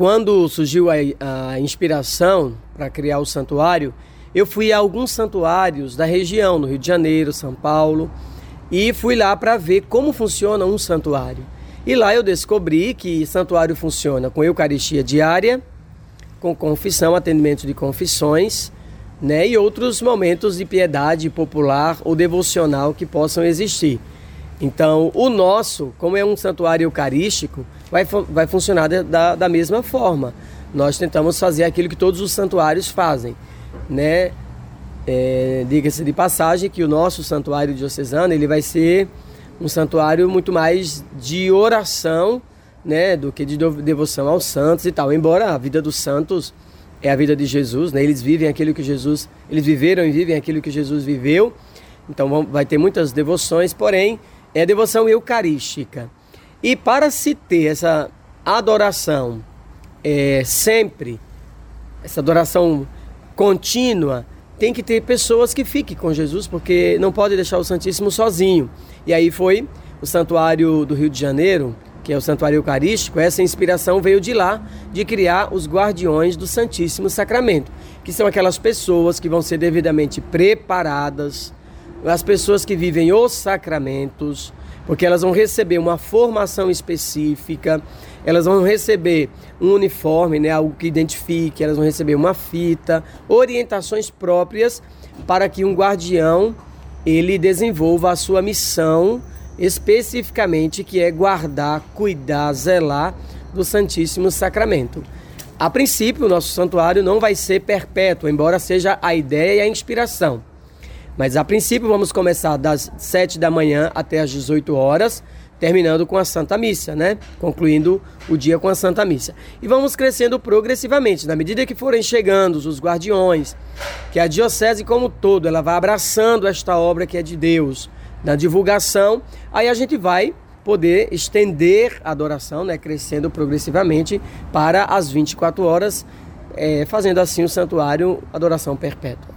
quando surgiu a, a inspiração para criar o santuário, eu fui a alguns santuários da região, no Rio de Janeiro, São Paulo, e fui lá para ver como funciona um santuário. E lá eu descobri que santuário funciona com Eucaristia diária, com confissão, atendimento de confissões, né, e outros momentos de piedade popular ou devocional que possam existir. Então, o nosso, como é um santuário eucarístico, vai, vai funcionar da, da mesma forma. Nós tentamos fazer aquilo que todos os santuários fazem, né? É, Diga-se de passagem que o nosso santuário diocesano ele vai ser um santuário muito mais de oração, né, do que de devoção aos santos e tal. Embora a vida dos santos é a vida de Jesus, né? Eles vivem aquilo que Jesus, eles viveram e vivem aquilo que Jesus viveu. Então vai ter muitas devoções, porém é devoção eucarística. E para se ter essa adoração é, sempre, essa adoração contínua, tem que ter pessoas que fiquem com Jesus, porque não pode deixar o Santíssimo sozinho. E aí foi o Santuário do Rio de Janeiro, que é o Santuário Eucarístico, essa inspiração veio de lá, de criar os guardiões do Santíssimo Sacramento, que são aquelas pessoas que vão ser devidamente preparadas, as pessoas que vivem os sacramentos, porque elas vão receber uma formação específica, elas vão receber um uniforme, né, algo que identifique, elas vão receber uma fita, orientações próprias para que um guardião ele desenvolva a sua missão especificamente que é guardar, cuidar, zelar do Santíssimo Sacramento. A princípio, o nosso santuário não vai ser perpétuo, embora seja a ideia e a inspiração. Mas a princípio vamos começar das 7 da manhã até as 18 horas, terminando com a Santa Missa, né? Concluindo o dia com a Santa Missa. E vamos crescendo progressivamente, na medida que forem chegando os guardiões, que a diocese como todo, ela vai abraçando esta obra que é de Deus, na divulgação, aí a gente vai poder estender a adoração, né, crescendo progressivamente para as 24 horas, é, fazendo assim o santuário adoração perpétua.